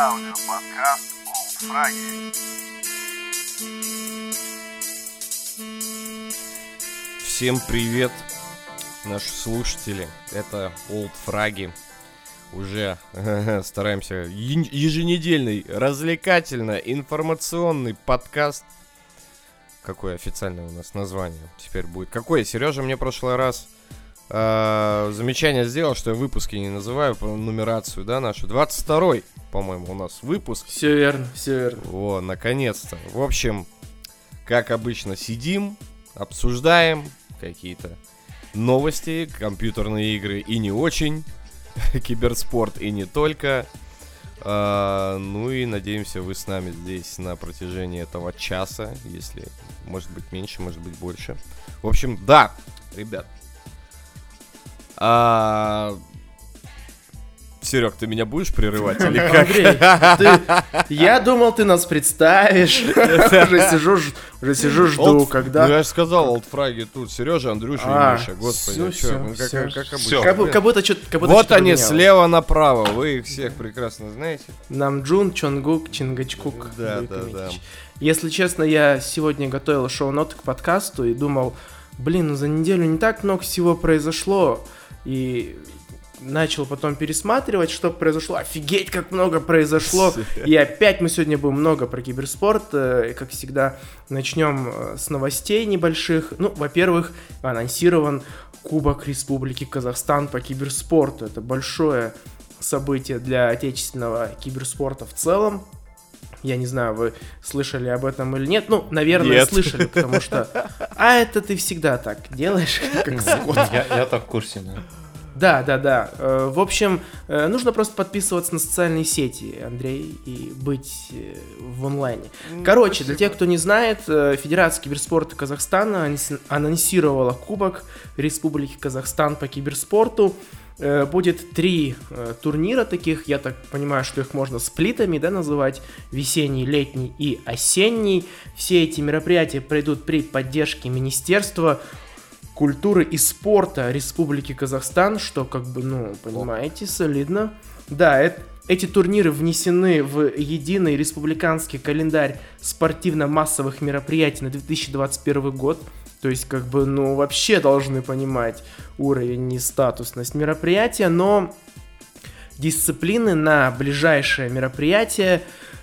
Аудиоподкаст «Олдфраги». Всем привет, наши слушатели. Это Old Фраги. Уже стараемся е- еженедельный, развлекательно-информационный подкаст. Какое официальное у нас название теперь будет? Какое? Сережа мне прошлый раз э, замечание сделал, что я выпуски не называю по нумерацию, да, нашу. 22-й, по-моему, у нас выпуск. Все верно, все верно. О, наконец-то. В общем, как обычно, сидим, обсуждаем какие-то новости, компьютерные игры и не очень, киберспорт и не только. А, ну и надеемся, вы с нами здесь на протяжении этого часа, если может быть меньше, может быть больше. В общем, да, ребят. А... Серег, ты меня будешь прерывать или как? Андрей, ты- я думал, ты нас представишь. Уже сижу, ж- уже сижу, жду, Олд- Ну, когда... я же сказал, олдфраги тут. Сережа, Андрюша А, и Миша. Господи, всё, а ну, как, будто что-то Вот что-то они, поменялось. слева направо. Вы их всех прекрасно знаете. Намджун, Чонгук, Чингачкук. Да, да, да. Если честно, я сегодня готовил шоу-ноты к подкасту и думал, блин, ну за неделю не так много всего произошло. И начал потом пересматривать, что произошло. Офигеть, как много произошло. И опять мы сегодня будем много про киберспорт. Э, и, Как всегда, начнем э, с новостей небольших. Ну, во-первых, анонсирован Кубок Республики Казахстан по киберспорту. Это большое событие для отечественного киберспорта в целом. Я не знаю, вы слышали об этом или нет. Ну, наверное, Нет. слышали, потому что... А это ты всегда так делаешь, как скот. Я, я так в курсе, да. Да, да, да. Э, В общем, э, нужно просто подписываться на социальные сети, Андрей, и быть э, в онлайне. Короче, для тех, кто не знает, Федерация киберспорта Казахстана анонси- анонсировала Кубок Республики Казахстан по киберспорту. Э, Будет три э, турнира таких, я так понимаю, что их можно сплитами да, называть, весенний, летний и осенний. Все эти мероприятия пройдут при поддержке Министерства культуры и спорта Республики Казахстан, что как бы, ну, понимаете, солидно. Да, э- эти турниры внесены в единый республиканский календарь спортивно-массовых мероприятий на 2021 год. То есть, как бы, ну, вообще должны понимать уровень и статусность мероприятия, но дисциплины на ближайшее мероприятие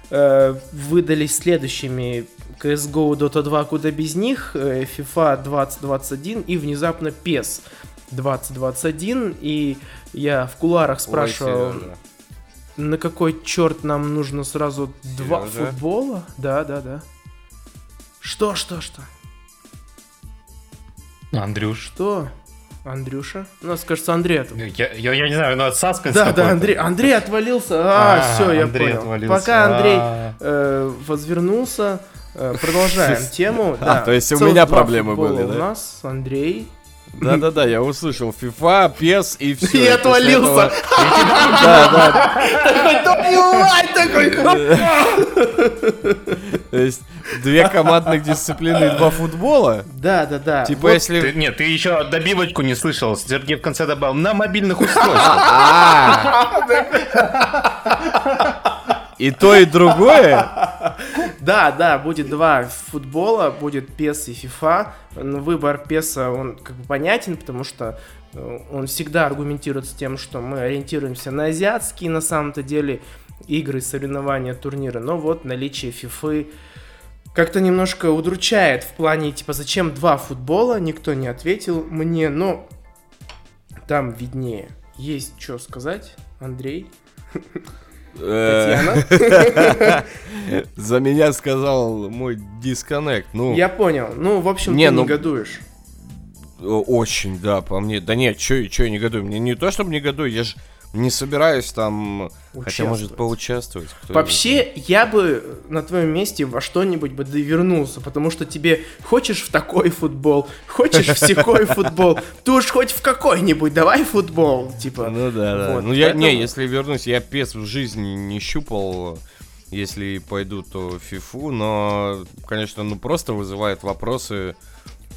э, выдались следующими. CSGO, Dota 2, куда без них, э, FIFA 2021 и внезапно PES 2021. И я в куларах спрашивал, Ой, на какой черт нам нужно сразу два Сережа? футбола? Да, да, да. Что, что, что? Андрюш. Что? Андрюша? У нас, кажется, Андрей отвалился. Я, я, я не знаю, ну это саспенс Да, да. Андрей, Андрей отвалился. А, А, все, я Андрей понял. отвалился. Пока Андрей А. э, возвернулся, э, продолжаем тему. А, Да, то есть у меня проблемы были, У да? нас Андрей. Да-да-да, я услышал FIFA, PES и все. И отвалился. Да, да. Твою мать, такой! То есть две командных дисциплины и два футбола. Да, да, да. Типа Вот Ты- если... нет, ты еще добивочку не слышал. Сергей в конце добавил на мобильных устройствах. А. И то, и другое? Да, да, будет два футбола, будет PES и FIFA. Выбор PES, он как бы понятен, потому что э, он всегда аргументируется тем, что мы ориентируемся на азиатские, на самом-то деле, игры, соревнования, турниры. Но вот наличие FIFA как-то немножко удручает в плане, типа, зачем два футбола, никто не ответил мне, но там виднее. Есть что сказать, Андрей? Татьяна? За меня сказал мой дисконнект. Ну, Я понял. Ну, в общем, Не, ты ну- негодуешь. Очень, да, по мне. Да нет, чё, чё я негодую? Мне не то, чтобы негодую, я же не собираюсь там, хотя, может, Участвовать. поучаствовать. Вообще, я бы на твоем месте во что-нибудь бы довернулся, потому что тебе хочешь в такой футбол, хочешь в секой футбол, ты уж хоть в какой-нибудь давай футбол, типа. Ну да, да. Ну я, не, если вернусь, я пес в жизни не щупал. Если пойду, то фифу, но, конечно, ну просто вызывает вопросы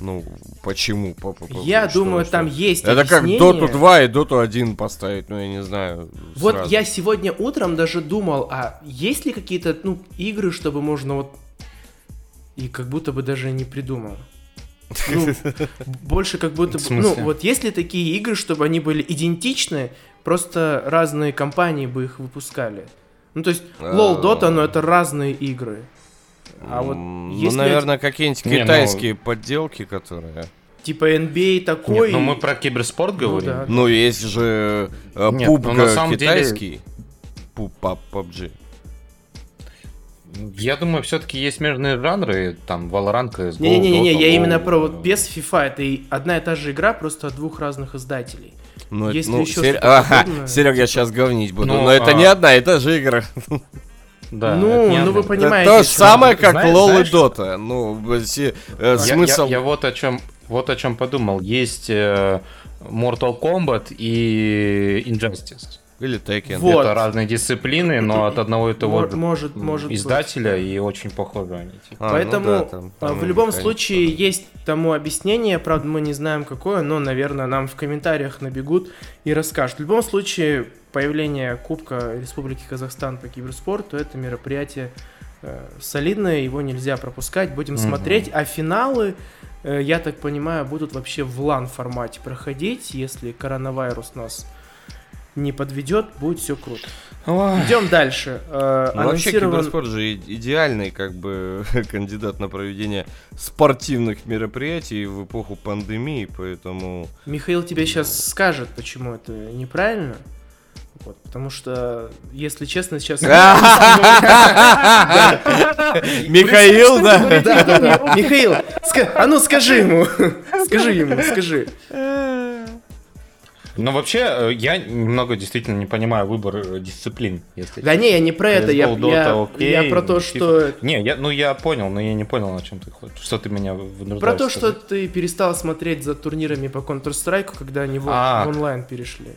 Ну, почему? По- по- по- Я что- думаю, что? там есть Это как объяснение. Доту 2 и Доту 1 поставить, ну, я не знаю. Вот сразу. я сегодня утром даже думал, а есть ли какие-то, ну, игры, чтобы можно вот... И как будто бы даже не придумал. Ну, больше как будто. Ну, вот есть ли такие игры, чтобы они были идентичны, просто разные компании бы их выпускали? Ну, то есть, LoL, А. Dota, но это разные игры. А вот если Ну, наверное, какие-нибудь Не, ну- китайские подделки, которые... типа NBA Нет, такой... ну мы про киберспорт Ну говорим. да. Ну, есть же э, Нет, пуб ну, на самом деле- китайский. Пуб пап PUBG. Я думаю, все-таки есть смежные жанры, там, Valorant, CSGO, Не-не-не, я именно про вот без FIFA, это и одна и та же игра, просто от двух разных издателей. Ну, это- Есть ли ну, еще Сер- Ага? Серег, я сейчас говнить буду. Ну, но это а- не одна и та же игра. Да, ну, ну вы понимаете. Это то же самое, как Знаешь- LoL и Dota. Ну, э, Я- смысл... Я, я вот о чем вот о чем подумал. Есть э, Mortal Kombat и Injustice. Или Tekken. Вот. Это разные дисциплины, но от одного и того Мо- же может, может быть. издателя и очень похожи они. типа. А, ну Поэтому да, там- а, там в любом механика случае похожа. есть тому объяснение, правда мы не знаем какое, но, наверное, нам в комментариях набегут и расскажут. В любом случае, появление Кубка Республики Казахстан по киберспорту это мероприятие э, солидное, его нельзя пропускать, будем Мгм. смотреть, а финалы, э, я так понимаю, будут вообще в лан формате проходить, если коронавирус нас не подведет, будет все круто. Ой. Идем дальше. Э, Ну, вообще, анонсирован- киберспорт же идеальный, как бы, кандидат на проведение спортивных мероприятий в эпоху пандемии, поэтому... Михаил тебе сейчас скажет, почему это неправильно. Вот, потому что, если честно, сейчас... Михаил, да? Михаил, а ну скажи ему. Скажи ему, скажи. Но вообще, э, я немного действительно не понимаю выбор э, дисциплин, если Да не, я не про это, я, Dota, я, окей, я про то, FIFA. что... Не, я, ну я понял, но я не понял, о чем ты хочешь. Что ты меня вынуждаешь Про то, что сказать. ты перестал смотреть за турнирами по Counter-Strike, когда они в, А. в онлайн перешли.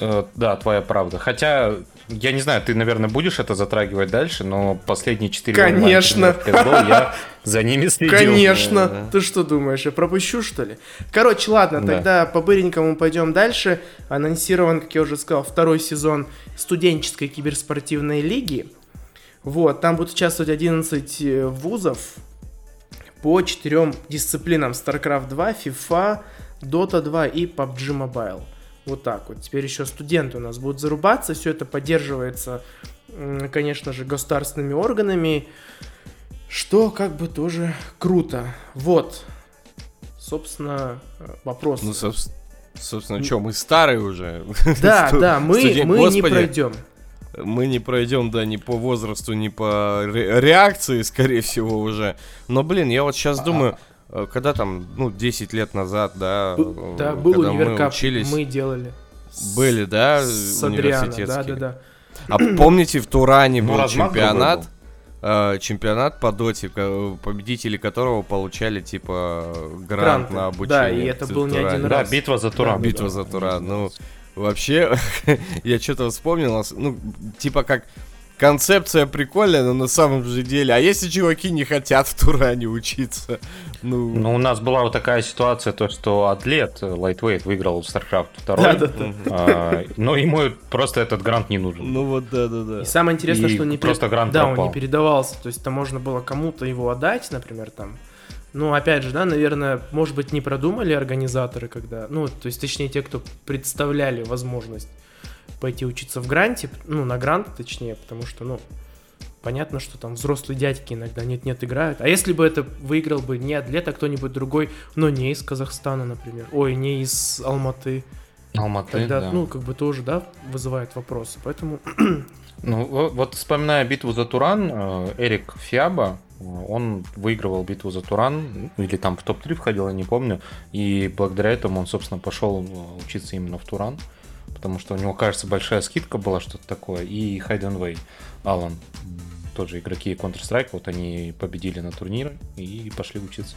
Э, да, твоя правда. Хотя, я не знаю, ты, наверное, будешь это затрагивать дальше, но последние четыре Конечно. я за ними следил. Конечно. да. Ты что думаешь, я пропущу, что ли? Короче, ладно, Да. тогда по-быренькому пойдем дальше. Анонсирован, как я уже сказал, второй сезон студенческой киберспортивной лиги. Вот, там будут участвовать 11 э, вузов по четырем дисциплинам. StarCraft 2, FIFA, Dota 2 и PUBG Mobile. Вот так вот. Теперь еще студенты у нас будут зарубаться. Все это поддерживается, конечно же, государственными органами. Что как бы тоже круто. Вот. Собственно, э, вопрос. Ну, собс- собственно, что, мы старые уже? да, да, мы, студен- мы не пройдем. Мы не пройдем, да, ни по возрасту, ни по ре- реакции, скорее всего, уже. Но, блин, я вот сейчас думаю, э, когда там, ну, 10 лет назад, да, Б- э, да, был когда универкап, мы учились, мы делали. были, да, С Адриана, да, университетские. да, да. А помните, в Туране Ну, был чемпионат, э, чемпионат по доте, победители которого получали, типа, грант Гранты, на да, обучение. и это был не один Да, раз. битва за Туран. Битва за Туран. Ну, вообще, я что-то вспомнил, ну, типа как концепция прикольная, но на самом же деле, а если чуваки не хотят в Туране учиться, ну, Ну, у нас была вот такая ситуация, то, что атлет э, Lightweight выиграл StarCraft 2. Да, да, да. а, но ему просто этот грант не нужен. ну вот да-да-да. И самое интересное, И что не просто грант да, он не передавался. То есть там можно было кому-то его отдать, например, там. Ну, опять же, да, наверное, может быть, не продумали организаторы, когда. Ну, то есть, точнее, те, кто представляли возможность пойти учиться в гранте, ну, на грант, точнее, потому что, ну, понятно, что там взрослые дядьки иногда нет-нет играют. А если бы это выиграл бы не атлет, а кто-нибудь другой, но не из Казахстана, например, ой, не из Алматы, Алматы, тогда, да. ну, как бы тоже, да, вызывает вопросы. Поэтому Ну, во- вот вспоминая битву за Туран, э, Эрик Фиаба, э, он выигрывал битву за Туран, или там в топ-3 входил, я не помню, и благодаря этому он, собственно, пошел э, учиться именно в Туран, потому что у него, кажется, большая скидка была, что-то такое, и Хайден Вей, Алан, тоже игроки Counter-Strike, вот они победили на турнире и пошли учиться.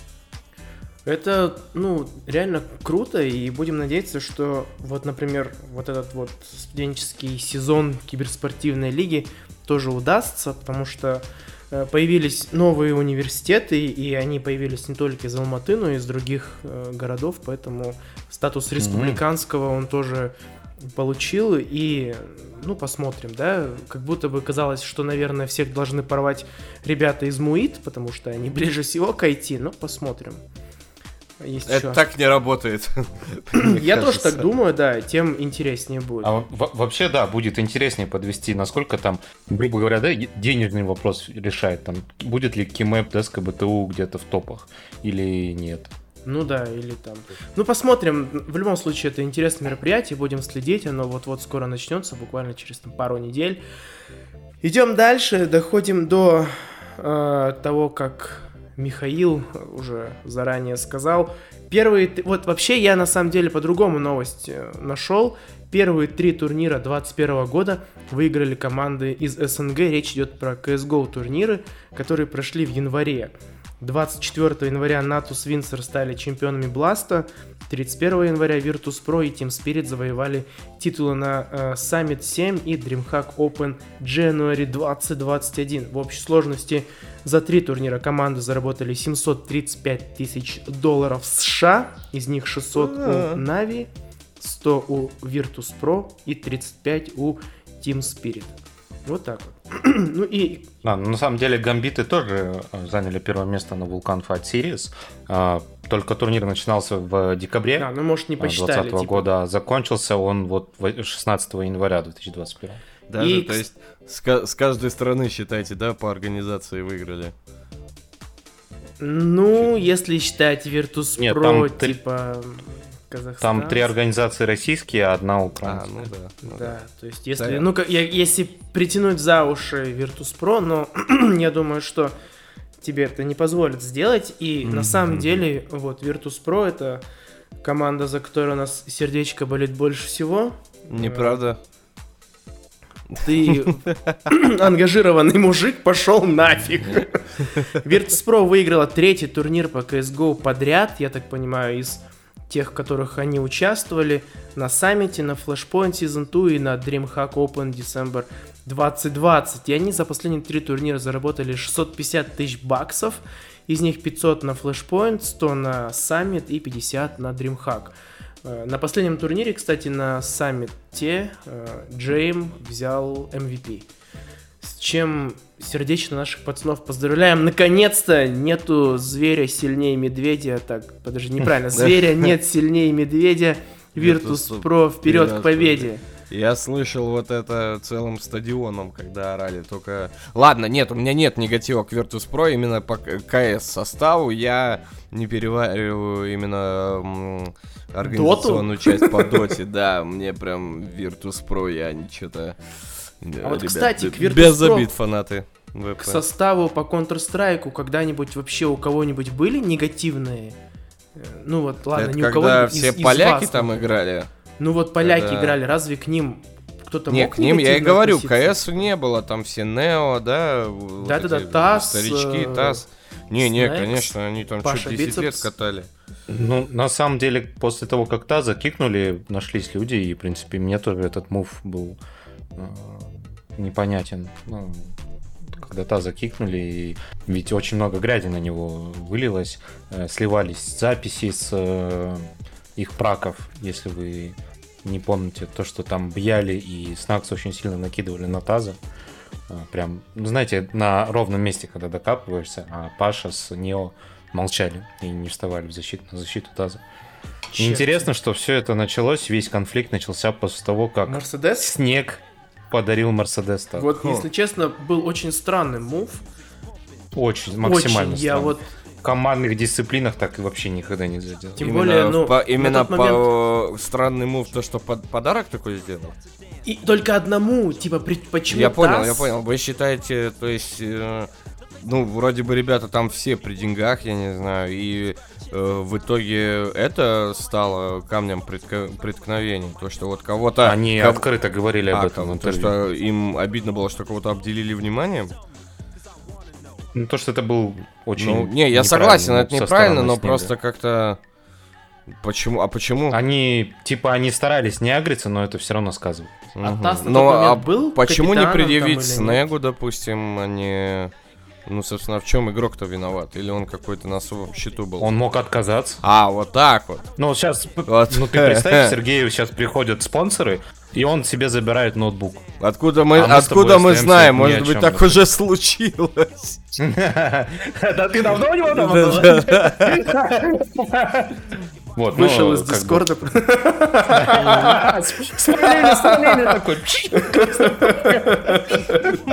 Это, ну, реально круто, и будем надеяться, что вот, например, вот этот вот студенческий сезон киберспортивной лиги тоже удастся, потому что э, появились новые университеты, и они появились не только из Алматы, но и из других э, городов, поэтому статус республиканского он тоже получил, и, ну, посмотрим, да, как будто бы казалось, что, наверное, всех должны порвать ребята из МУИТ, потому что они ближе всего к IT, но посмотрим. Есть Это еще. так не работает. Я тоже так думаю, да, тем интереснее будет. А вообще, да, будет интереснее подвести, насколько там, грубо говоря, да, денежный вопрос решает, там, будет ли Кимэп, Деска, БТУ где-то в топах или нет. Ну да, или там. Ну посмотрим. В любом случае, это интересное мероприятие, будем следить. Оно вот-вот скоро начнется, буквально через там, пару недель. Идем дальше, доходим до э, того, как Михаил уже заранее сказал. Первые, вот вообще я на самом деле по-другому новость э, нашел. Первые три турнира 2021 года выиграли команды из СНГ. Речь идет про CSGO турниры, которые прошли в январе. 24 января Natus Windsor стали чемпионами Бласта, 31 января Virtus.pro и Team Spirit завоевали титулы на э, Summit 7 и DreamHack Open January 2021. В общей сложности за три турнира команды заработали 735 тысяч долларов США, из них 600 у Na'Vi, 100 у Virtus.pro и 35 у Team Spirit. Вот так вот. ну и... Да, на самом деле гамбиты тоже э, заняли первое место на Vulcan Fight Series. А, только турнир начинался в декабре да, ну, может, не посчитали, 2020 типа... года, а закончился он вот 16 января 2021. Даже, и... то есть, с, с каждой стороны, считайте, да, по организации выиграли? Ну, если считать Virtus.pro, типа... Казахстан. Там три организации российские, а одна украинская. А, ну да. Ну да. да, то есть если, да. ну, я, если притянуть за уши Virtus.pro, но я думаю, что тебе это не позволит сделать. И mm-hmm. на самом деле, вот Virtus.pro это команда, за которую у нас сердечко болит больше всего. Неправда. Ты ангажированный мужик, пошел нафиг. Virtus.pro выиграла третий турнир по CSGO подряд, я так понимаю, из тех, в которых они участвовали на саммите, на Flashpoint Season 2 и на DreamHack Open December 2020. И они за последние три турнира заработали 650 тысяч баксов, из них 500 на Flashpoint, 100 на Summit и 50 на DreamHack. Э, на последнем турнире, кстати, на саммите э, Джейм взял MVP. Чем сердечно наших пацанов поздравляем. Наконец-то нету зверя сильнее медведя. Так, подожди, неправильно. Зверя нет сильнее медведя. Virtus Pro вперед к победе. Я слышал вот это целым стадионом, когда орали. Только... Ладно, нет, у меня нет негатива к Virtus Pro именно по КС составу. Я не перевариваю именно организационную Доту? часть по доте. Да, мне прям Virtus Pro я что-то... А вот, кстати, к Virtus Без обид, фанаты. ВП. К составу по Counter-Strike когда-нибудь вообще у кого-нибудь были негативные? Э, ну вот, ладно, Это не у кого-нибудь все из, поляки из вас, там например. играли. Ну вот поляки когда... играли, разве к ним кто-то не, мог к ним я и говорю, КС не было, там все Нео, да, да-да-да, вот ТАСС, старички, э... ТАСС. Не, не, конечно, они там что 10 Бицепс. лет катали. Ну, на самом деле, после того, как Таза кикнули, нашлись люди, и, в принципе, мне тоже этот мув был э, непонятен. Ну, когда Таза кикнули, и ведь очень много грязи на него вылилось, э, сливались записи с э, их праков, если вы не помните, то, что там Бьяли и Снакс очень сильно накидывали на Таза. Э, прям, ну, знаете, на ровном месте, когда докапываешься, а Паша с Нео молчали и не вставали в защиту, на защиту Таза. Черт. Интересно, что все это началось, весь конфликт начался после того, как Мерседес? снег подарил Мерседес. Вот, Хо. если честно, был очень странный мув. Очень, максимально очень, странный. Я вот в командных дисциплинах так и вообще никогда не сделал. Тем именно более, ну, по, именно по момент... странный мув, то, что под, подарок такой сделал. И только одному, типа, при, почему Я понял, таз? я понял. Вы считаете, то есть, э, ну, вроде бы ребята там все при деньгах, я не знаю, и Э, в итоге это стало камнем предко- преткновения. То, что вот кого-то... Они кого... открыто говорили об а, этом. То, что им обидно было, что кого-то обделили вниманием. Ну, то, что это был очень... Ну, не, я согласен, это неправильно, но просто как-то... Почему? А почему? Они, типа, они старались не агриться, но это все равно сказывает. А угу. Тасс но а был почему не предъявить Снегу, допустим, а не Ну, собственно, в чем игрок-то виноват? Или он какой-то на особом счету был? Он мог отказаться. А, вот так вот. Ну, сейчас, Вот. ну ты представь, Сергею сейчас приходят спонсоры, и он себе забирает ноутбук. Откуда мы, А мы откуда мы знаем? Может быть, так уже случилось. Да ты давно у него дома Вот, ну, Вышел из как бы- Дискорда. Такой.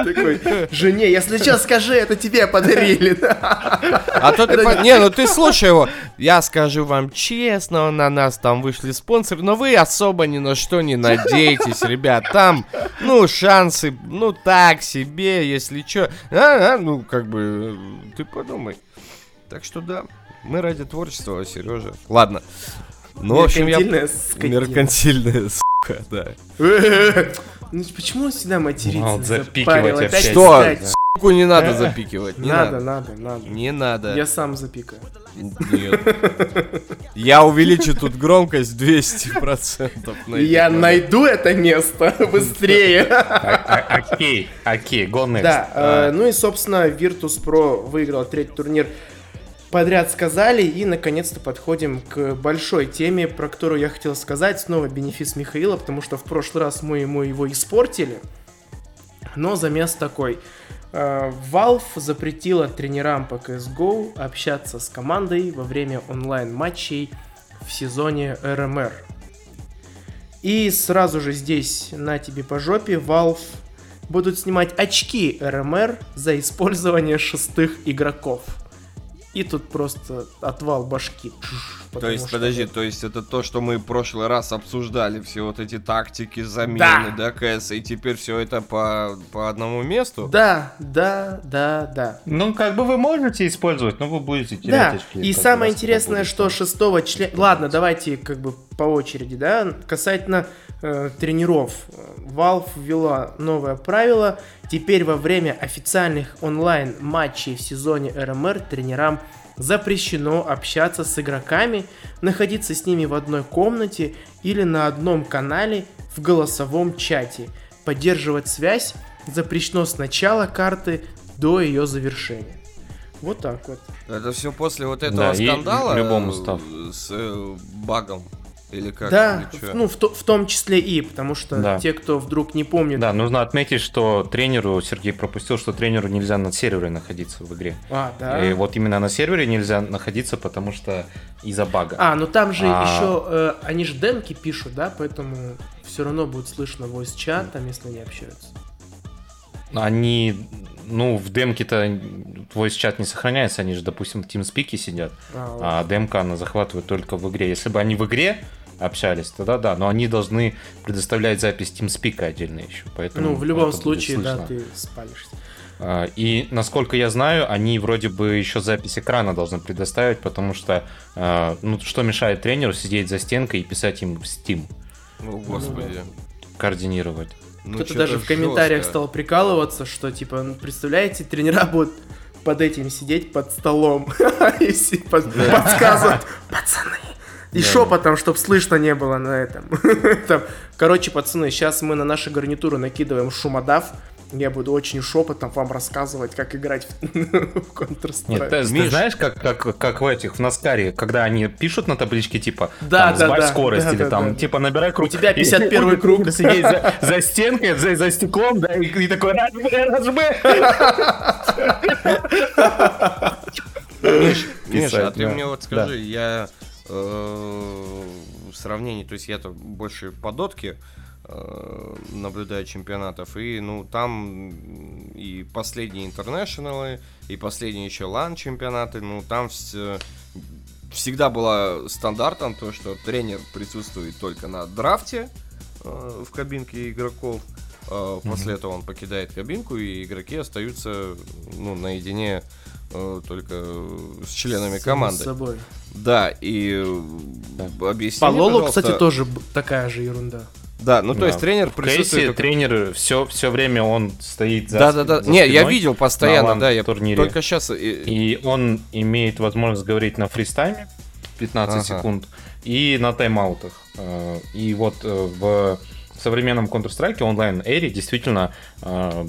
Такой, жене, если что, скажи, это тебе подарили. А то ты... по- Не, ну ты слушай его. Я скажу вам честно, на нас там вышли спонсоры, но вы особо ни на что не надейтесь, ребят. Там, ну, шансы, ну, так себе, если что. А, а, ну, как бы, э, ты подумай. Так что да, мы ради творчества, Сережа. Ладно. Ну, в общем, я... Меркантильная скотина. Меркантильная, сука, да. Ну почему он всегда матерится? Запикивать опять. Что? Суку не надо запикивать, не Надо, надо. надо. Не надо. Я сам запикаю. Нет. Я увеличу тут громкость 200%. на И Я найду это место быстрее. А- а- Окей, окей, go next. Да, э, ну и, собственно, Virtus Pro выиграл третий турнир подряд сказали, и наконец-то подходим к большой теме, про которую я хотел сказать. Снова бенефис Михаила, потому что в прошлый раз мы ему его испортили. Но замес такой. Э, Valve запретила тренерам по CSGO общаться с командой во время онлайн-матчей в сезоне РМР. И сразу же здесь на тебе по жопе Valve будут снимать очки РМР за использование шестых игроков. И тут просто отвал башки. То есть, что- подожди, то есть это то, что мы в прошлый раз обсуждали, все вот эти тактики, замены, Да. да, КС, и теперь все это по, по одному месту? Да, да, да, да. Ну, как бы вы можете использовать, но вы будете терять Да, очки. и самое интересное, что шестого члена... Ладно, давайте как бы по очереди, да, касательно э, тренеров. Valve ввела новое правило. Теперь во время официальных онлайн-матчей в сезоне РМР тренерам запрещено общаться с игроками, находиться с ними в одной комнате или на одном канале в голосовом чате. Поддерживать связь запрещено с начала карты до ее завершения. Вот так вот. Это все после вот этого Да, и скандала любому э, став. с э, багом? Или как? Да, или ну в, то- в том числе и, потому что Да. те, кто вдруг не помнит. Да, нужно отметить, что тренеру, Сергей пропустил, что тренеру нельзя на сервере находиться в игре. А, да. И вот именно на сервере нельзя находиться, потому что из-за бага. А, ну там же А. еще, э, они же демки пишут, да, поэтому все равно будет слышно voice чат, там, если они общаются. Они, ну, в демке-то твой чат не сохраняется, они же, допустим, в TeamSpeak сидят, А, ладно. а демка она захватывает только в игре. Если бы они в игре общались, тогда да, но они должны предоставлять запись TeamSpeak отдельно еще, поэтому... ну, в любом случае, да, ты спалишься. А, И, насколько я знаю, они вроде бы еще запись экрана должны предоставить, потому что, а, ну, что мешает тренеру сидеть за стенкой и писать им в Steam, О, господи. координировать. Ну, Кто-то даже в комментариях жёстко. стал прикалываться, что, типа, ну, представляете, тренера будут под этим сидеть под столом и подсказывать, пацаны. И шепотом, чтоб слышно не было на этом. Там, Короче, пацаны, сейчас мы на нашу гарнитуру накидываем шумодав. Я буду очень шепотом вам рассказывать, как играть в в Нет, Counter-Strike. ты, ты Миш. знаешь, как, как, как в этих, в Наскаре, когда они пишут на табличке, типа, Да, там, да, сбавь да, скорость, да, или да, там, да. типа, набирай круг. У тебя И 51 будет круг. Сидеть за, за стенкой, за, за стеклом, да, и, и такой, разжми, разжми. Миш, Миш, Писать, а ты да. мне вот скажи, я сравнении, то есть я-то больше по дотке э, наблюдаю чемпионатов, и ну там и последние интернешнлы, и последние еще лан чемпионаты, ну там вс- всегда было стандартом то, что тренер присутствует только на драфте э, в кабинке игроков. Э, После этого он покидает кабинку, и игроки остаются ну, наедине э, только с членами Само команды. собой. Да, и э, объясни По Лолу, пожалуйста- кстати, тоже такая же ерунда. Да, ну то Да. есть тренер В присутствует... Только- тренер все, все время он стоит за Да, да, да. за Не, я видел постоянно, да, я турнире. только сейчас... И он имеет возможность говорить на фристайме 15 Ага. секунд и на тайм-аутах. И вот э, в современном Counter-Strike онлайн эре действительно э,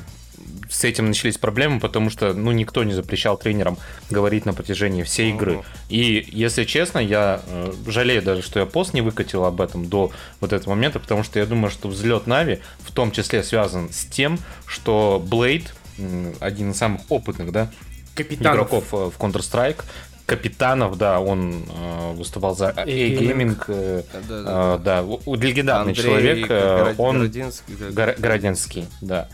с этим начались проблемы, потому что, ну, никто не запрещал тренерам говорить на протяжении всей игры. И, если честно, я э, жалею даже, что я пост не выкатил об этом до вот этого момента, потому что я думаю, что взлет Нави в том числе связан с тем, что Блейд, один из самых опытных, да, Капитанов. игроков э, в Counter-Strike, капитанов, да, он э, выступал за A-Gaming, э, Да-да-да. э, да, у- у- легендарный Андрей человек, э, Город- он Городинский, Городенский, да.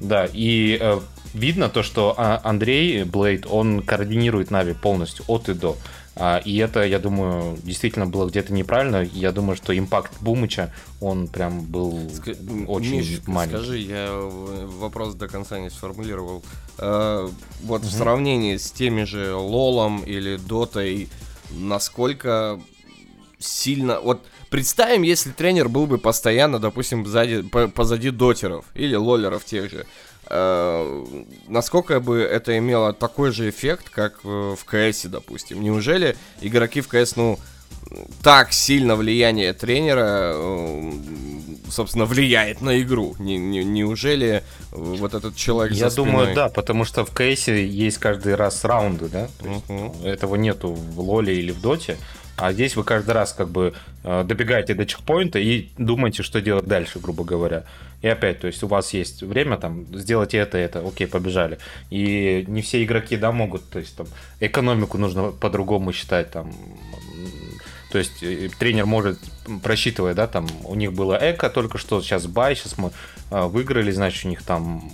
Да, и э, видно то, что а, Андрей Блейд, он координирует Нави полностью от и до. А, и это, я думаю, действительно было где-то неправильно. Я думаю, что импакт Бумыча, он прям был Ска- очень Миш, маленький. скажи, я э, вопрос до конца не сформулировал. Э, вот в сравнении с теми же Лолом или Дотой, насколько сильно... Вот представим, если тренер был бы постоянно, допустим, сзади, по- позади дотеров или лолеров тех же. Э, насколько бы это имело такой же эффект, как в КС, допустим? Неужели игроки в КС, ну, так сильно влияние тренера, э, собственно, влияет на игру. Не- не- неужели э, вот этот человек Я за думаю, спиной- да, потому что в кейсе есть каждый раз раунды, да? То есть Мгм. Этого нету в Лоле или в Доте. А здесь вы каждый раз как бы э, добегаете до чекпоинта и думаете, что делать дальше, грубо говоря. И опять, то есть у вас есть время там сделать это, это, окей, побежали. И не все игроки, да, могут, то есть там экономику нужно по-другому считать, там, то есть э, тренер может, просчитывая, да, там, у них было эко только что, сейчас бай, сейчас мы э, выиграли, значит, у них там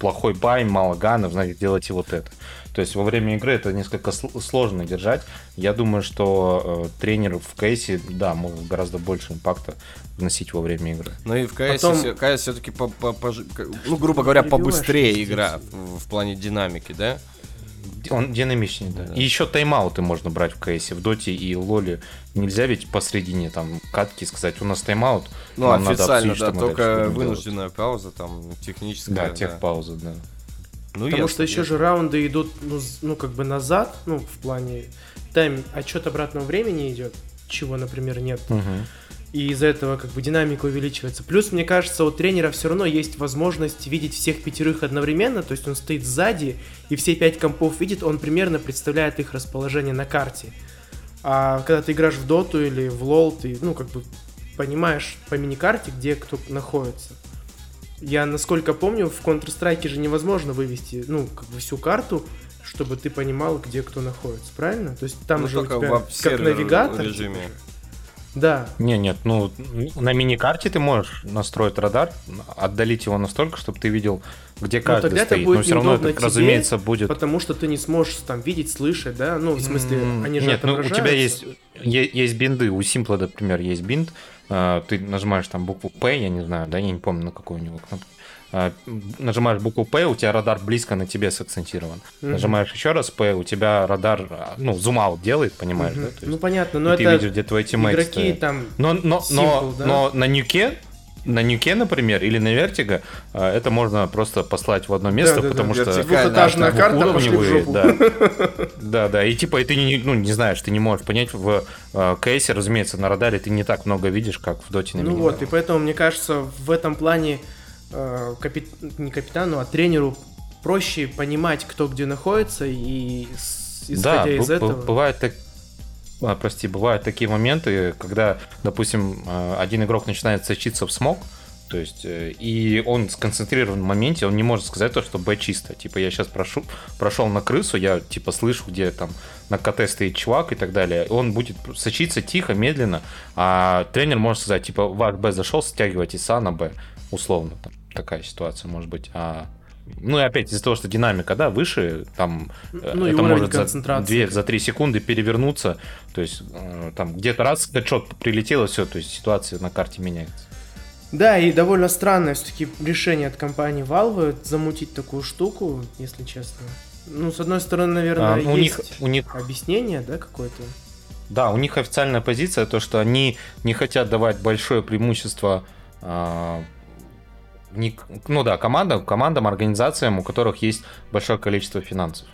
плохой бай, мало ганов, значит, делайте вот это. То есть во время игры это несколько сл- сложно держать. Я думаю, что э, тренер в кейсе, да, может гораздо больше импакта вносить во время игры. Ну и в КС, Потом- все- КС все-таки, по, по- к- ну, грубо говоря, побыстрее игра в, в плане динамики, да? Он динамичнее, да. Да. И еще тайм-ауты можно брать в кейсе. В доте и лоле нельзя ведь посредине там катки сказать, у нас тайм-аут. Ну, нам надо официально, обсудить, да, только будем делать». вынужденная пауза, там, техническая. Да, техпауза, да. Ну, Потому ясно, что еще ясно. же раунды идут, ну, ну, как бы назад, ну, в плане тайм, отчет обратного времени идет, чего, например, нет. Мгм. И из-за этого как бы динамика увеличивается. Плюс, мне кажется, у тренера все равно есть возможность видеть всех пятерых одновременно, то есть он стоит сзади, и все пять компов видит, он примерно представляет их расположение на карте. А когда ты играешь в доту или в лол, ты, ну, как бы понимаешь по миникарте, где кто находится. Я, насколько помню, в Counter-Strike же невозможно вывести, ну, как бы всю карту, чтобы ты понимал, где кто находится, правильно? То есть там Ну, же у только тебя как навигатор. режиме. типа. Да, Не, нет, ну на миникарте ты можешь настроить радар, отдалить его настолько, чтобы ты видел, где каждый Ну, тогда это стоит. будет Но все равно это, тебе, разумеется, будет. Потому что ты не сможешь там видеть, слышать, да? Ну, в смысле, М, они же Нет, ну у тебя есть, е- есть бинды. У Симпла, например, есть бинд. А, Ты нажимаешь там букву P, я не знаю, да, я не помню, на какой у него кнопка. А, Нажимаешь букву P, у тебя радар близко на тебе сакцентирован. Мгм. Нажимаешь еще раз P, у тебя радар, а, ну, зум-аут делает, понимаешь, Мгм. да? То Ну, есть понятно, но и ты это видишь, где твои тиммейты игроки стоят. там... Но, но, но, Simple, да? но на нюке, на нюке, например, или на вертиго, а, это можно просто послать в одно место, Да-да-да, потому что вертикально. Двухэтажная карта, жопу. да. Да, да. И типа, и ты не, ну, не знаешь, ты не можешь понять в э, кейсе, разумеется, на радаре ты не так много видишь, как в доте на Ну вот, и поэтому, мне кажется, в этом плане э, капи- не капитану, а тренеру проще понимать, кто где находится, и с- Да, исходя из б- этого... бывает так... а, прости, бывают такие моменты, когда, допустим, э, один игрок начинает сочиться в смог, то есть, э, и он сконцентрирован в моменте, он не может сказать то, что Б чисто. Типа, я сейчас прошу, прошел на крысу, я, типа, слышу, где там на КТ стоит чувак и так далее. Он будет сочиться тихо, медленно, а тренер может сказать, типа, ваш Б зашел, стягивайте СА на Б, условно. Там, такая ситуация может быть. А ну и опять из-за того, что динамика, да, выше, там э, Ну и это может за, концентрации. две, за 3 секунды перевернуться. То есть э, там где-то раз хедшот прилетело, все, то есть ситуация на карте меняется. Да, и довольно странное все-таки решение от компании Valve замутить такую штуку, если честно. Ну, с одной стороны, наверное, А, у них, есть у них, объяснение, да, какое-то. да, у них официальная позиция то, что они не хотят давать большое преимущество. Не- ну да, командам, командам, организациям, у которых есть большое количество финансов.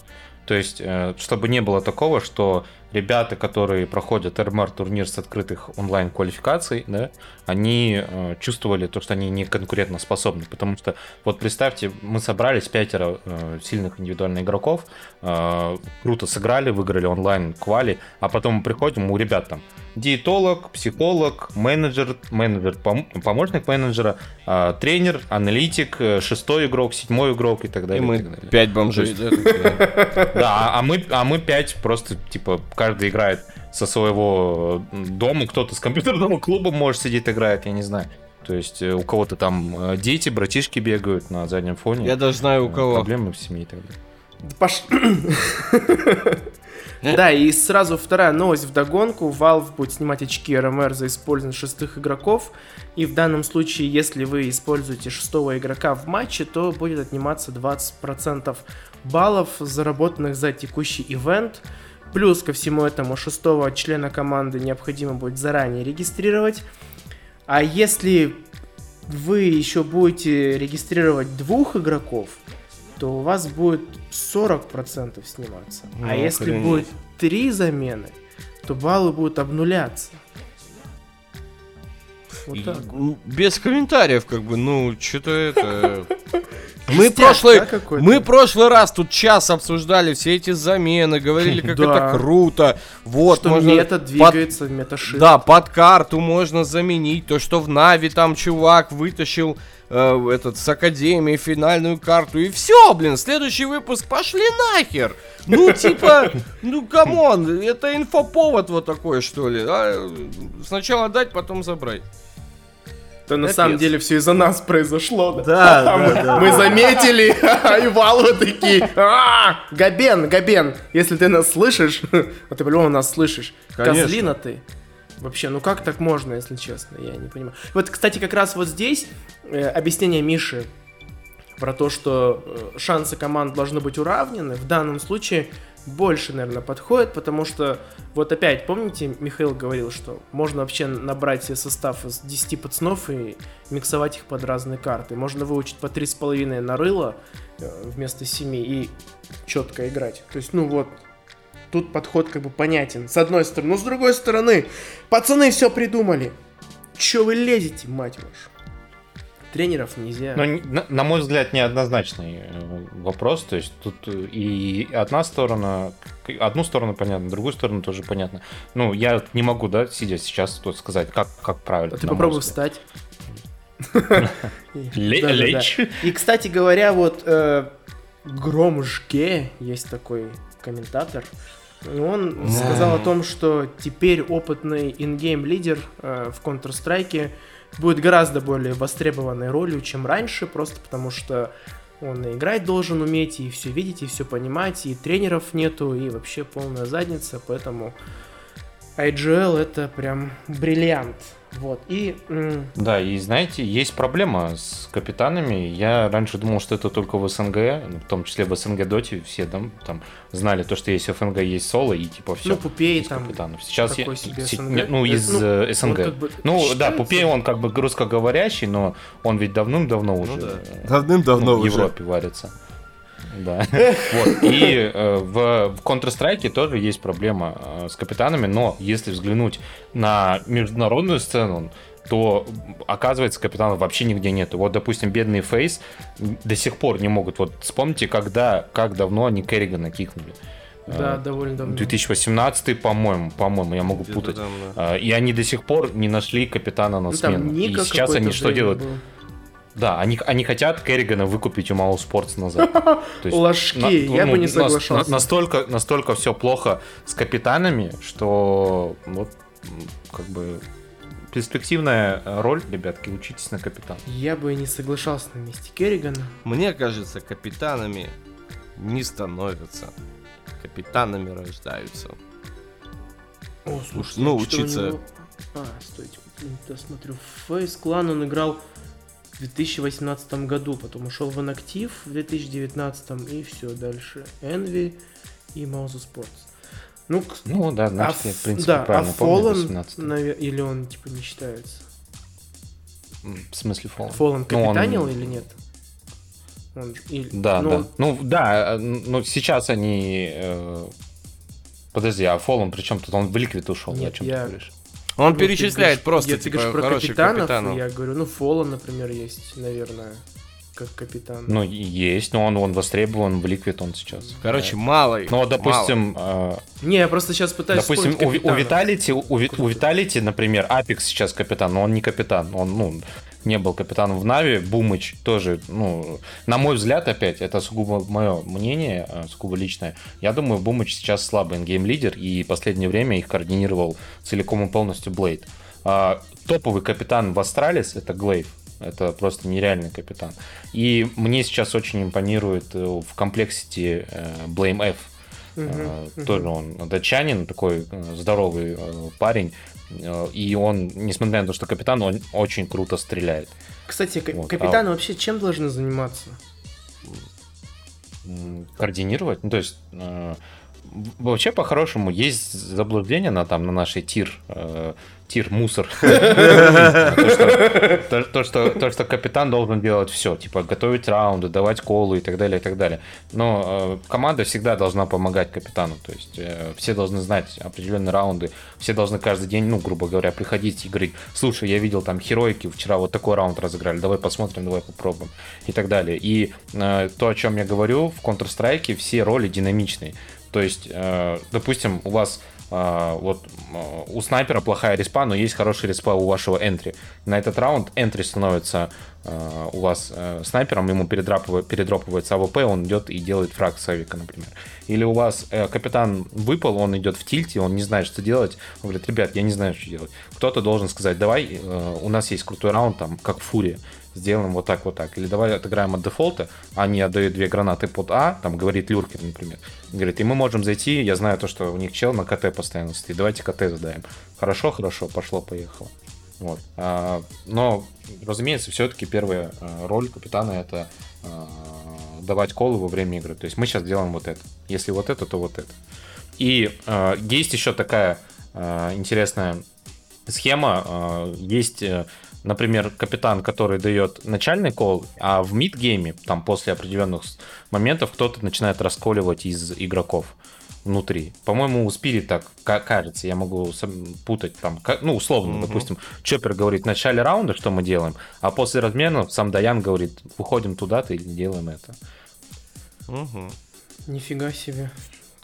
То есть, э, чтобы не было такого, что ребята, которые проходят РМР турнир с открытых онлайн квалификаций, да, они э, чувствовали то, что они не конкурентно способны. Потому что, вот представьте, мы собрались пятеро э, сильных индивидуальных игроков, э, круто сыграли, выиграли онлайн квали, а потом мы приходим, у ребят там диетолог, психолог, менеджер, менеджер, пом- помощник менеджера, э, тренер, аналитик, э, шестой игрок, седьмой игрок и так И далее. и мы так далее. пять бомжей, такие. Да, а мы, а мы пять просто, типа, каждый играет со своего э, дома, кто-то с компьютерного клуба, может, сидит, играет, я не знаю. То есть э, у кого-то там э, дети, братишки бегают на заднем фоне. Я даже знаю у кого. Проблемы в семье и так далее. Паш... Да, и сразу вторая новость в догонку. Valve будет снимать очки РМР за использование шестых игроков. И в данном случае, если вы используете шестого игрока в матче, то будет отниматься 20% баллов, заработанных за текущий ивент. Плюс ко всему этому шестого члена команды необходимо будет заранее регистрировать. А если вы еще будете регистрировать двух игроков, то у вас будет 40% сниматься. Ну, а если охренеть. будет три замены, то баллы будут обнуляться. Вот так. Без комментариев, как бы, ну, что-то это... Мы прошлый, да, мы прошлый раз тут час обсуждали все эти замены, говорили, как Да. это круто. Вот, что можно мета под- двигается, meta shift. Да, под карту можно заменить. То, что в Na'Vi там чувак вытащил э, этот с Академии финальную карту. И все, блин, следующий выпуск пошли нахер. Ну, типа, ну, come on, это инфоповод вот такой, что ли. а? Сначала дать, потом забрать. Да на Капец. самом деле все из-за нас произошло. Да, да, мы, да. мы заметили, и Валвы такие, «А, Габен, Габен, если ты нас слышишь, а ты по-любому нас слышишь, Конечно. козлина ты. Вообще, ну как так можно, если честно, я не понимаю. Вот, кстати, как раз вот здесь э, объяснение Миши про то, что э, шансы команд должны быть уравнены, в данном случае больше, наверное, подходит, потому что, вот опять, помните, Михаил говорил, что можно вообще набрать себе состав из 10 пацанов и миксовать их под разные карты. Можно выучить по 3,5 на рыло э, вместо 7 и четко играть. То есть, ну вот, тут подход как бы понятен, с одной стороны. Но с другой стороны, пацаны все придумали. Че вы лезете, мать вашу? Тренеров нельзя. Но, не- на, на мой взгляд, неоднозначный э, вопрос. То есть тут и одна сторона, одну сторону понятно, другую сторону тоже понятно. Ну, я не могу, да, сидя сейчас тут сказать, как, как правильно. А ты попробуй встать. Лечь. И, кстати говоря, вот э, Громжге, есть такой комментатор, он сказал о том, что теперь опытный ингейм лидер э, в Counter-Strike будет гораздо более востребованной ролью, чем раньше, просто потому что он и играть должен уметь, и все видеть, и все понимать, и тренеров нету, и вообще полная задница, поэтому IGL это прям бриллиант. Вот, и Да, и знаете, есть проблема с капитанами. Я раньше думал, что это только в СНГ, ну, в том числе в СНГ Доте, все там, там знали то, что есть Fng, есть соло, и типа все. ну, Puppey там капитанов. Сейчас я, СНГ. ну, из ну, э, СНГ. как бы ну, да, считается- Puppey, он как бы русскоговорящий, но он ведь давным-давно уже Ну да. э, Давным-давно ну, в уже. Европе варится. Да. Вот. И э, в, в Counter-Strike тоже есть проблема э, с капитанами, но если взглянуть на международную сцену, то оказывается капитанов вообще нигде нету. Вот, допустим, бедный Фейс до сих пор не могут. Вот вспомните, когда, как давно они Керригана кикнули. Да, Э, довольно давно. 2018, по-моему, по-моему, я могу путать. там, да. Э, И они до сих пор не нашли капитана на Ну, там смену. И сейчас они что делают? был. Да, они, они хотят Керригана выкупить у Мау Спортс назад. То есть Ложки, на- я ну, бы не соглашался. на- настолько, настолько все плохо с капитанами, что вот как бы перспективная роль, ребятки, учитесь на капитана. Я бы и не соглашался на месте Керригана. Мне кажется, капитанами не становятся. Капитанами рождаются. О, Уж, ну, учиться- него- А, стойте, я смотрю. В Face Clan он играл в 2018 году, потом ушел в инактив в 2019 и все дальше. Envy и Mouse Sports. Ну, Ну да, а, значит, я, в принципе, да, а правильно помню, Fallen, 18 наве- или он типа не считается? В смысле Fallen? Fallen Ну, он- капитанил или нет? Он или- Да, ну, да. Ну да, э, ну сейчас они э, Подожди, а Фоллон при чем тут? Он в Ликвид ушел, Нет, о чем я- ты говоришь? Он Ну, ты перечисляет говоришь- просто, я- ты типа, говоришь про капитанов, капитанов. я говорю, ну, Фоллан, например, есть, наверное, как капитан. Ну, есть, но он, он востребован в Liquid он сейчас. Короче, малый. Ну, вот, допустим, э, Не, я просто сейчас пытаюсь допустим, у, у. Vitality, у, у Vitality, например, apEX сейчас капитан, но он не капитан, он, ну, не был капитаном в NAVI, Бумыч тоже, ну, на мой взгляд, опять, это сугубо мое мнение, э, сугубо личное, я думаю, Бумыч сейчас слабый in-game лидер, и последнее время их координировал целиком и полностью Блейд. А, топовый капитан в Astralis это gla1ve. Это просто нереальный капитан. И мне сейчас очень импонирует э, в Complexity blameF. Э, Тоже он датчанин, такой э, здоровый э, парень. И он, несмотря на то, что капитан, он очень круто стреляет. Кстати, Вот, капитаны вообще чем должны заниматься? Координировать, ну то есть вообще по-хорошему есть заблуждение на там на нашей тир тир мусор. То что- то то что то что капитан должен делать все типа готовить раунды давать колы и так далее и так далее. Но э, команда всегда должна помогать капитану то есть э, все должны знать определенные раунды все должны каждый день ну грубо говоря приходить и говорить слушай я видел там херойки вчера вот такой раунд разыграли давай посмотрим давай попробуем и так далее. И э, то о чем я говорю в Counter Strike все роли динамичные. То есть, допустим, у вас вот э, у снайпера плохая респа, но есть хороший респа у вашего entry. На этот раунд entry становится э, у вас э, снайпером, ему передропывается AWP, он идет и делает фраг с авика, например. Или у вас э, капитан выпал, он идет в тильте, он не знает, что делать. Он говорит, ребят, я не знаю, что делать. Кто-то должен сказать, давай, э, у нас есть крутой раунд, там, как FURIA сделаем вот так, вот так. Или давай отыграем от дефолта, они отдают две гранаты под А, там говорит Люркин, например. Говорит, и мы можем зайти, я знаю то, что у них чел на КТ постоянно стоит, давайте КТ задаем. Хорошо, хорошо, пошло, поехало. Вот. А, но, разумеется, все-таки первая а, роль капитана это а, давать колы во время игры. То есть мы сейчас делаем вот это. Если вот это, то вот это. И а, есть еще такая интересная схема. есть э, например, капитан, который дает начальный кол, а в мид-гейме, там после определенных моментов, кто-то начинает расколивать из игроков внутри. По-моему, у Spirit так ка- кажется, я могу путать там, ну, условно, Мгм. допустим, Чоппер говорит в начале раунда, что мы делаем, а после размена сам Даян говорит, выходим туда-то и делаем это. Мгм. Нифига себе.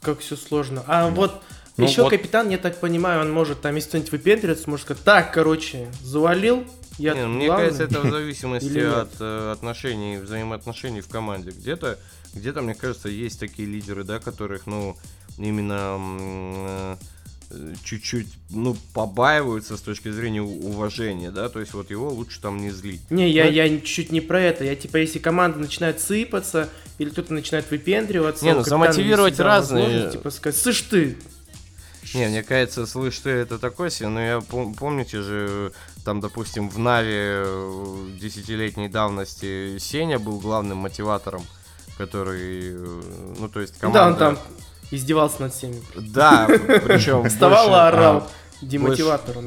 Как все сложно. А вот Ну еще вот- капитан, я так понимаю, он может там, если кто-нибудь выпендривается, может сказать, так, короче, завалил, я Не, ну, мне главный». кажется, это в зависимости от э, отношений, взаимоотношений в команде. Где-то, где-то, мне кажется, есть такие лидеры, да, которых, ну, именно э, чуть-чуть, ну, побаиваются с точки зрения уважения, да, то есть вот его лучше там не злить. Не, я, Ну, я чуть не про это. Я типа, если команда начинает сыпаться, или кто-то начинает выпендриваться, Не, ну, замотивировать разные- Типа сказать, слышь ты, Не, мне кажется, слышь, ты это такой себе, но я пом- помните же, там, допустим, в Наве э, десятилетней давности Сеня был главным мотиватором, который, э, ну, то есть Ну да, он команда... там издевался над всеми. Да, причем Вставал, больше- орал. а, Демотиватор он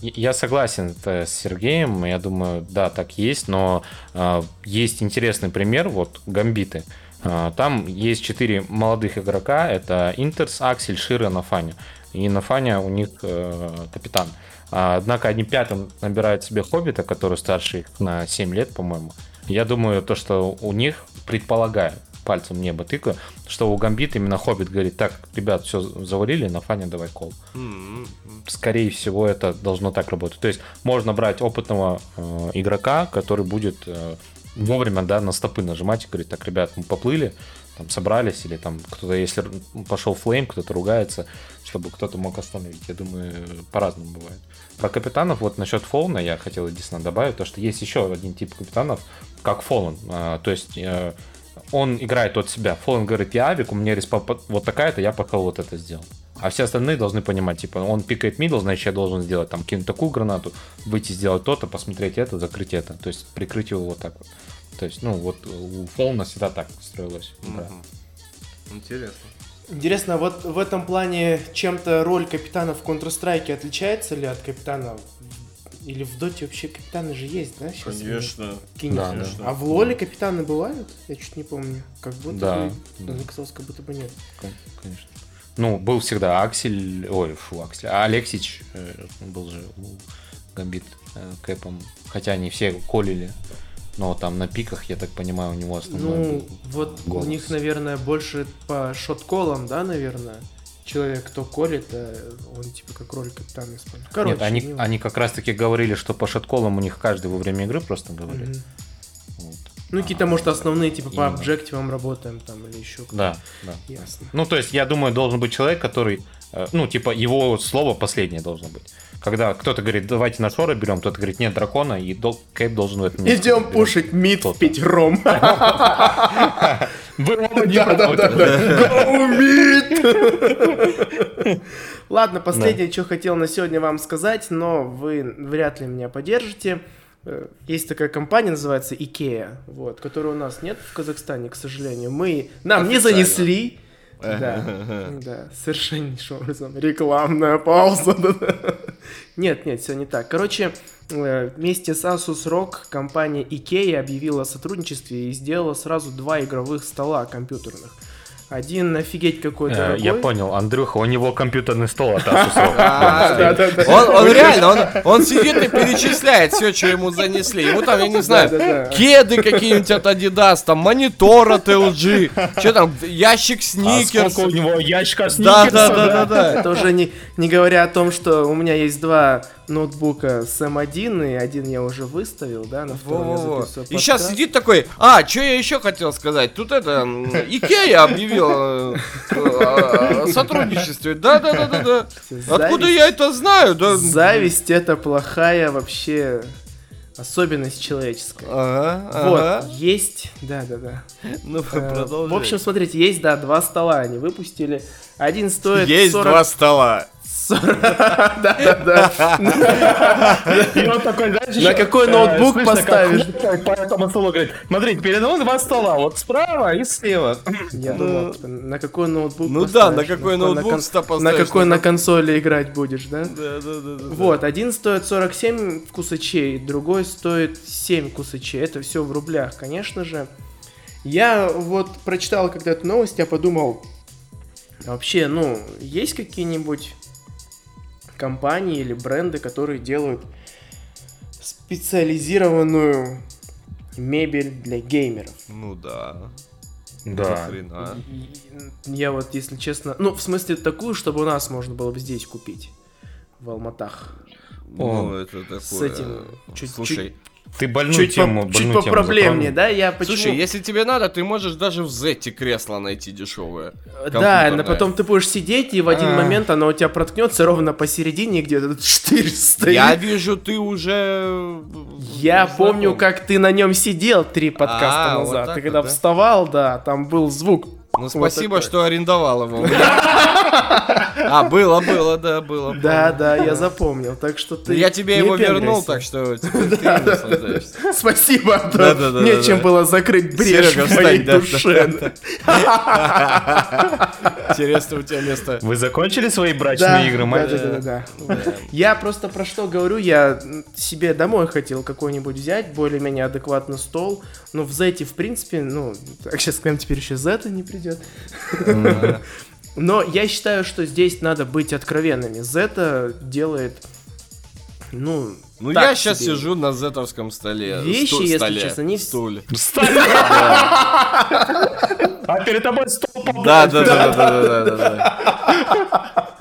Я, согласен это с Сергеем, я думаю, да, так есть, но а, есть интересный пример, вот Гамбиты. А, там есть четыре молодых игрока, это Интерс, Аксель, Шира, Нафаня. И Нафаня у них э, капитан. А, однако они пятым набирают себе Хоббита, который старше их на 7 лет, по-моему. Я думаю, то, что у них, предполагаю, пальцем небо тыкаю, что у Гамбита именно Хоббит говорит, так, ребят, все завалили, Нафаня давай кол М, м, скорее всего, это должно так работать. То есть можно брать опытного э, игрока, который будет э, вовремя да, на стопы нажимать и говорить, так, ребят, мы поплыли, там собрались, или там кто-то, если пошел флейм, кто-то ругается, чтобы кто-то мог остановить. Я думаю, по-разному бывает. Про капитанов, вот насчет FalleN а я хотел единственное добавить, то, что есть еще один тип капитанов, как FalleN. А, то есть э, он играет от себя. FalleN говорит, я авик, у меня респа вот такая-то, я пока вот это сделал. А все остальные должны понимать, типа, он пикает мидл, значит, я должен сделать там кинуть такую гранату, выйти сделать то-то, посмотреть это, закрыть это. То есть прикрыть его вот так вот. То есть, ну, вот у Фолна всегда так строилась игра. мгм. Интересно. Интересно, вот в этом плане чем-то роль капитана в Counter-Strike отличается ли от капитана? Или в Доте вообще капитаны же есть, да? Сейчас Кинешь. Да, да. А в Лоле капитаны бывают? Я чуть не помню. Как будто Да, бы. да. Мне казалось, как будто бы нет. Кон- Конечно. Ну, был всегда Аксель, ой, фу, Аксель, а Алексич э, был же у Гамбит э, Кэпом, хотя они все колили, но там на пиках, я так понимаю, у него основной Ну, был вот голос. у них, наверное, больше по шот-колам, да, наверное? Человек, кто колет, а он типа как роль капитана использует. Короче, Нет, они, не- они как раз таки говорили, что по шотколам у них каждый во время игры просто говорит. Мгм. Вот. Ну, какие-то, может, основные, типа, по Именно. объективам работаем там или еще. как-то. Да, да. Ясно. Ну, то есть, я думаю, должен быть человек, который, э, ну, типа, его слово последнее должно быть. Когда кто-то говорит, давайте на шора берем, кто-то говорит, нет дракона, и дол- Кейп должен в этом Идем пушить мид кто-то. пятером. Вы оба не правы. Ладно, последнее, что хотел на сегодня вам сказать, но вы вряд ли меня поддержите. Э, Есть такая компания, называется Ikea, вот, которой у нас нет в Казахстане, к сожалению. Мы, нам не занесли. Да, да, совершеннейшим образом. Рекламная пауза. Нет, нет, все не так. Короче, э, вместе с Asus ROG компания IKEA объявила о сотрудничестве и сделала сразу два игровых стола компьютерных. Один офигеть какой Э. Я понял, Андрюха, у него компьютерный стол от Asus. А. Он, реально, он, сидит и перечисляет все, что ему занесли. Ему там, я не знаю, кеды какие-нибудь от Adidas, там монитор от LG, что там, ящик А сникерс. у него ящика Да, да, да, да, да. Это уже не, не говоря о том, что у меня есть два ноутбука с M1, и один я уже выставил, да, на втором я Во-во-во. записываю И сейчас сидит такой, а, что я еще хотел сказать? Тут это, Икея объявила э, о сотрудничестве. Да-да-да-да-да. Откуда я это знаю? Да. Зависть это плохая вообще особенность человеческая. Ага, Вот, ага. есть, да-да-да. Ну, Э, продолжай. В общем, смотрите, есть, да, два стола они выпустили. Один стоит есть 40 два стола. Да-да-да. И он такой, знаешь, На какой э, ноутбук поставишь? хлопает по этому столу говорит, смотрите, передо мной два стола, вот справа и слева. Типа, на какой ноутбук Ну да, на какой ноутбук На какой на на консоли играть будешь, да? Да, да, да, да. Вот, один стоит 47 кусачей, другой стоит 7 кусачей. Это все в рублях, конечно же. Я вот прочитал когда эту новость, я подумал, вообще, ну, есть какие-нибудь компании или бренды, которые делают специализированную мебель для геймеров? Ну да. Да. Хрена. Я вот, если честно, ну, в смысле такую, чтобы у нас можно было бы здесь купить. В Алматах. Ну, это такое... С этим чуть- Слушай, Ты больную чуть тему, по, чуть больную тему попроблемнее, да? Я почему... Слушай, если тебе надо, ты можешь даже в Зете кресло найти дешевое. Да, но потом ты будешь сидеть, и в один А. момент оно у тебя проткнется ровно посередине, где-то 400. Я вижу, ты уже... Я знаком. помню, как ты на нем сидел три подкаста А, вот назад. так ты вот, когда да? вставал, да, там был звук. Ну, Вот спасибо, такой. что арендовал его. А, было, было, да, было. Да, да, я запомнил. Так что ты. Я тебе его вернул, так что. Спасибо, а то Да, да, да, нечем было закрыть брешь в моей душе. Интересно, у тебя место. Вы закончили свои брачные игры, да, мать? да, да, да. Я просто про что говорю, я себе домой хотел какой-нибудь взять, более-менее адекватный стол. Ну, в Зете, в принципе, ну, так сейчас к нам теперь еще Зета не придет. Но я считаю, что здесь надо быть откровенными. Зета делает, ну, Ну, так я сейчас себе. сижу на зетовском столе. Вещи, сту- если столе, честно, не стуле. А перед тобой стол Да, да, да, да, да, да, да.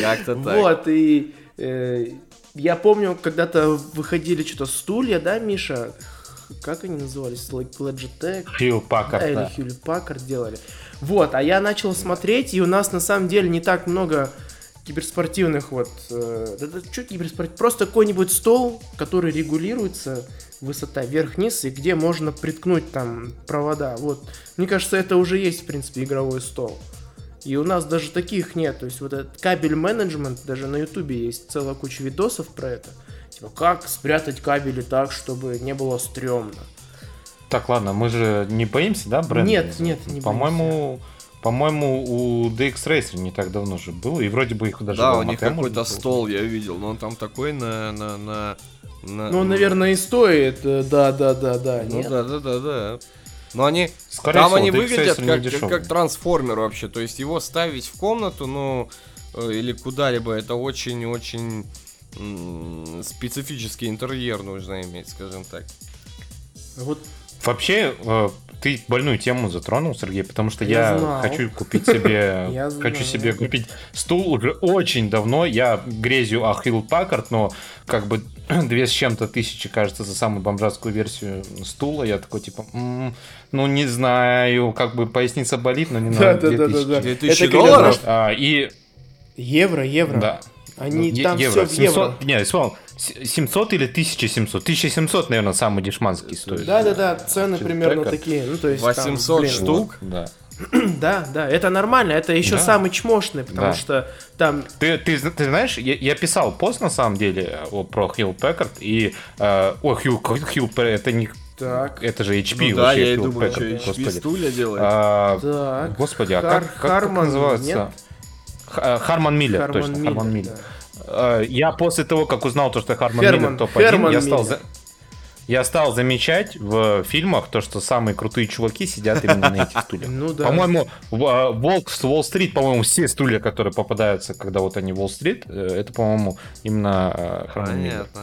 Как-то так. Вот, и э, я помню, когда-то выходили что-то стулья, да, Миша? Как они назывались? Like Logitech? Хью Паккард, Да, или. Хьюлит Паккард делали. Вот, а я начал смотреть, и у нас на самом деле не так много киберспортивных вот... э, да, да, чё киберспорт? Просто какой-нибудь стол, который регулируется, высота вверх-вниз, и где можно приткнуть там провода. Вот, мне кажется, это уже есть, в принципе, игровой стол. И у нас даже таких нет. То есть вот этот кабель менеджмент, даже на ютубе есть целая куча видосов про это. Типа, как спрятать кабели так, чтобы не было стрёмно. Так, ладно, мы же не боимся, да, бренда? Нет, нет, не По-моему, по-моему, у DX Racer не так давно же был, и вроде бы их даже Да, у них какой-то стол я видел, но он там такой на... на, на, на- Ну, наверное, и стоит. э, Да, да, да, да. Ну нет? да, да, да, да. Но они, Скорее там всего, они DXS выглядят как, как, как трансформер вообще. То есть его ставить в комнату, ну, э, или куда-либо, это очень-очень специфический интерьер нужно иметь, скажем так. Вот Вообще, э, ты больную тему затронул, Сергей, потому что Я я, знал. хочу купить себе, хочу себе купить стул уже очень давно. Я грезю о Хилл Паккард, но как бы две с чем-то тысячи, кажется, за самую бомжатскую версию стула. Я такой типа, «М, ну не знаю, как бы поясница болит, но не на Да-да-да-да-да. 2000. 2000 Это когда, долларов? знаешь, А, и Евро, евро. да. Они Е- там евро. все в евро. 700, не, я вспомнил, с- 700 или 1700? 1700, наверное, самый дешманский стоит. Да, да, да, цены примерно так, такие. Ну, то есть. там, 800 блин, штук? Вот, да. Да, да, это нормально, это еще Да. самый чмошный, потому Да. что там Ты, ты, ты знаешь, я, я писал пост на самом деле о- про Хилл Пекард и... Э, о, Хилл, Хилл это не... Так. Это же HP Ну да, вообще, я и думаю, что HP господи. стулья делает. А, Так. Господи, а Хар- как, как, как называется? нет? Э, Харман Миллер, Харман точно, Миллер, Харман Миллер. да. Э, Я после того, как узнал то, что Харман Херман- Миллер топ-1, Херман я стал, за- я стал замечать в фильмах то, что самые крутые чуваки сидят именно на этих стульях. Ну да. По-моему, э, Волк с Уолл-стрит, по-моему, все стулья, которые попадаются, когда вот они Уолл-стрит, э, это, по-моему, именно Харман Миллер. Понятно.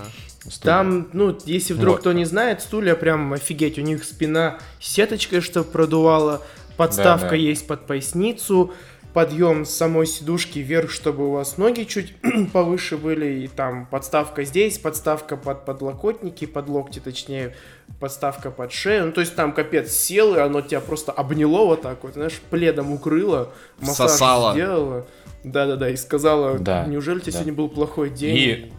стулья. Там, ну, если вдруг Вот. кто не знает, стулья прям офигеть. У них спина сеточкой, что продувала, подставка Да, да. есть под поясницу, подъем с самой сидушки вверх, чтобы у вас ноги чуть повыше были, и там подставка здесь, подставка под подлокотники, под локти, точнее, подставка под шею. Ну, то есть там капец сел, и оно тебя просто обняло вот так вот, знаешь, пледом укрыло, массаж Всосало. сделала. Да-да-да, и сказала, Да, неужели у тебя да. сегодня был плохой день? И-.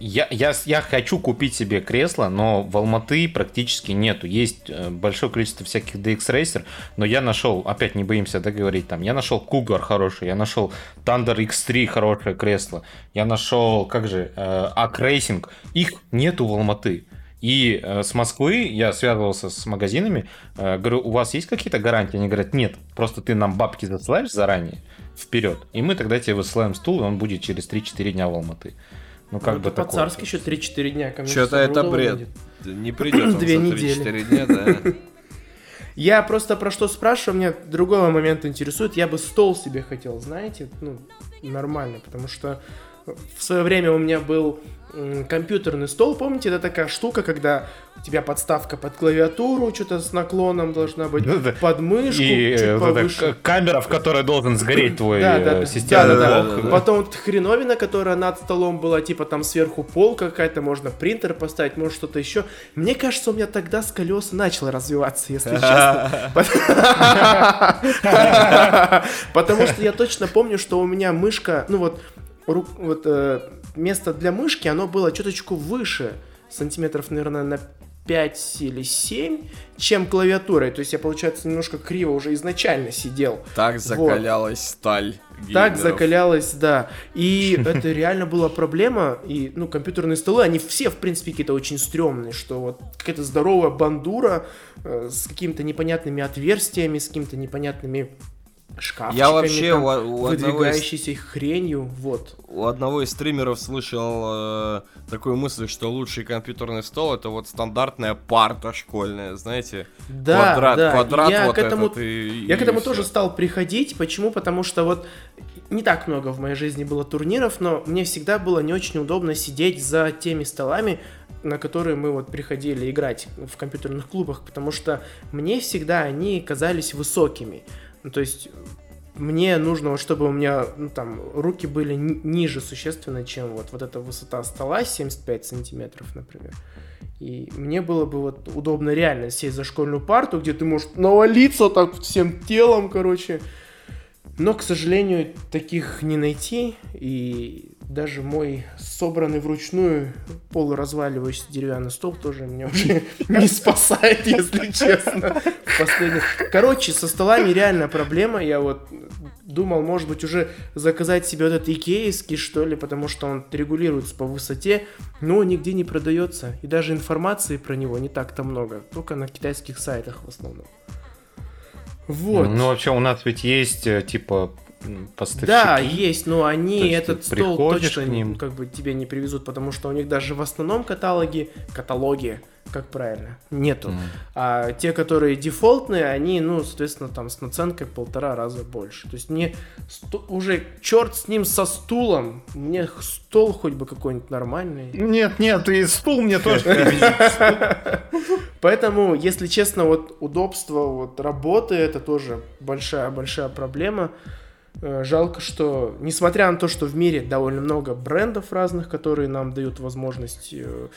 Я, я, я хочу купить себе кресло, но в Алматы практически нету. Есть э, большое количество всяких DX Racer, но я нашел, опять не боимся договорить, там, я нашел Cougar хороший, я нашел Thunder X3 хорошее кресло, я нашел, как же, э, Ac Racing. Их нету в Алматы. И э, с Москвы я связывался с магазинами, э, говорю, у вас есть какие-то гарантии? Они говорят, нет, просто ты нам бабки засылаешь заранее, вперед, и мы тогда тебе высылаем стул, и он будет через 3-4 дня в Алматы. Ну, как Ну, бы это такое. по-царски еще 3-4 дня. Что-то это бред. будет. Не придет он Две за недели. 3-4 дня, да. Я просто про что спрашиваю, меня другой момент интересует. Я бы стол себе хотел, знаете, ну, нормально, потому что в свое время у меня был компьютерный стол, помните, это такая штука, когда у тебя подставка под клавиатуру, что-то с наклоном должна быть, Да-да. под мышку, И чуть э, эта повыше. камера, в которой должен сгореть твой Да, э, да, да, системный да, да, блок. да, да. Потом вот хреновина, которая над столом была, типа там сверху полка какая-то, можно принтер поставить, может что-то еще. Мне кажется, у меня тогда с колеса начало развиваться, если честно. Потому что я точно помню, что у меня мышка, ну вот, вот э, место для мышки, оно было чуточку выше, сантиметров, наверное, на 5 или 7, чем клавиатурой. То есть я, получается, немножко криво уже изначально сидел. Так закалялась сталь. Так геймеров. закалялась, да. И это реально была проблема. И, ну, компьютерные столы, они все, в принципе, какие-то очень стрёмные, что вот какая-то здоровая бандура э, с какими-то непонятными отверстиями, с какими-то непонятными шкафчиками, Я вообще там, у, у одного из, выдвигающейся хренью, вот. у одного из стримеров слышал э, такую мысль, что лучший компьютерный стол это вот стандартная парта школьная, знаете, Да, квадрат, да. квадрат я вот к этому, этот и- я к и этому всё. тоже стал приходить. Почему? Потому что вот не так много в моей жизни было турниров, но мне всегда было не очень удобно сидеть за теми столами, на которые мы вот приходили играть в компьютерных клубах, потому что мне всегда они казались высокими. Ну, то есть мне нужно, чтобы у меня ну, там руки были ни- ниже существенно, чем вот, вот эта высота стола 75 сантиметров, например. И мне было бы вот удобно реально сесть за школьную парту, где ты можешь навалиться так всем телом, короче. Но, к сожалению, таких не найти. И даже мой собранный вручную полуразваливающийся деревянный стол тоже меня уже не спасает, если честно. в последних- Короче, со столами реально проблема. Я вот думал, может быть, уже заказать себе вот этот икеевский, что ли, потому что он регулируется по высоте, но нигде не продается. И даже информации про него не так-то много. Только на китайских сайтах в основном. Вот. Ну, вообще, у нас ведь есть, э, типа, поставщики. Да, есть, но они То есть этот стол точно ним. как бы тебе не привезут, потому что у них даже в основном каталоге, каталоге, как правильно, нету. Мгм. А те, которые дефолтные, они, ну, соответственно, там с наценкой в полтора раза больше. То есть мне сто- уже черт с ним со стулом, мне стол хоть бы какой-нибудь нормальный. Нет, нет, и стул мне тоже. Поэтому, если честно, вот удобство вот работы это тоже большая-большая проблема. Э, Жалко, что, несмотря на то, что в мире довольно много брендов разных, которые нам дают возможность э,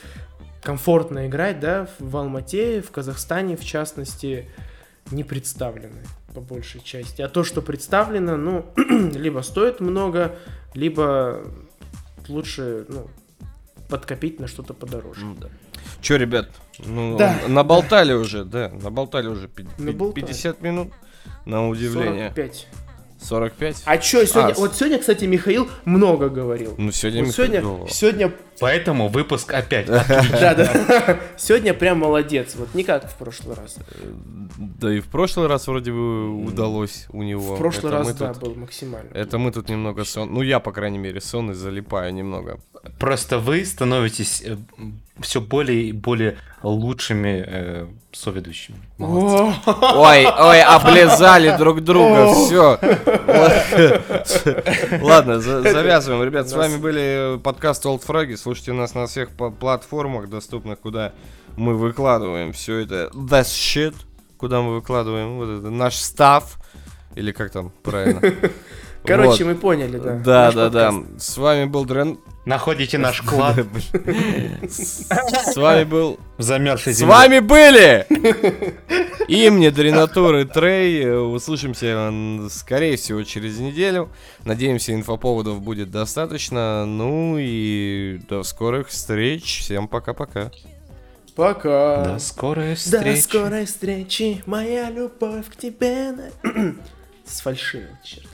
комфортно играть, да, в Алмате, в Казахстане, в частности, не представлены по большей части. А то, что представлено, ну, либо стоит много, либо лучше, ну, подкопить на что-то подороже. Ну да. Че, ребят, ну, Да. наболтали уже, да, наболтали уже пи- пи- Наболтали. 50 минут, на удивление. 45. 45? А чё, сегодня... А, Вот сегодня, кстати, Михаил много говорил. Ну, сегодня Вот мы сегодня, сегодня, Поэтому выпуск опять. да, да, сегодня прям молодец, вот не как в прошлый раз. Да и в прошлый раз вроде бы удалось у него. В прошлый раз, да, был максимально. Это мы тут немного сон... Ну, я, по крайней мере, сонный залипаю немного. Просто вы становитесь все более и более лучшими э, соведущими. Молодцы. Ой, ой, облизали друг друга, все. Ладно, за- завязываем. Ребят, с вами были подкаст Old Froggy. Слушайте нас на всех платформах доступных, куда мы выкладываем все это. That shit, куда мы выкладываем вот это, наш став. Или как там правильно? Короче, Вот. мы поняли, да. Да, Наш да, да. подкаст. С вами был Дрен. Находите наш клад С вами был в замерзшей С вами были Имни, Дренатур и Трей. Э, Услышимся, м, скорее всего, через неделю. Надеемся, инфоповодов будет достаточно. Ну и до скорых встреч. Всем пока-пока. Пока. До скорой До встречи. скорой встречи, моя любовь к тебе. на- С фальшивым, черт.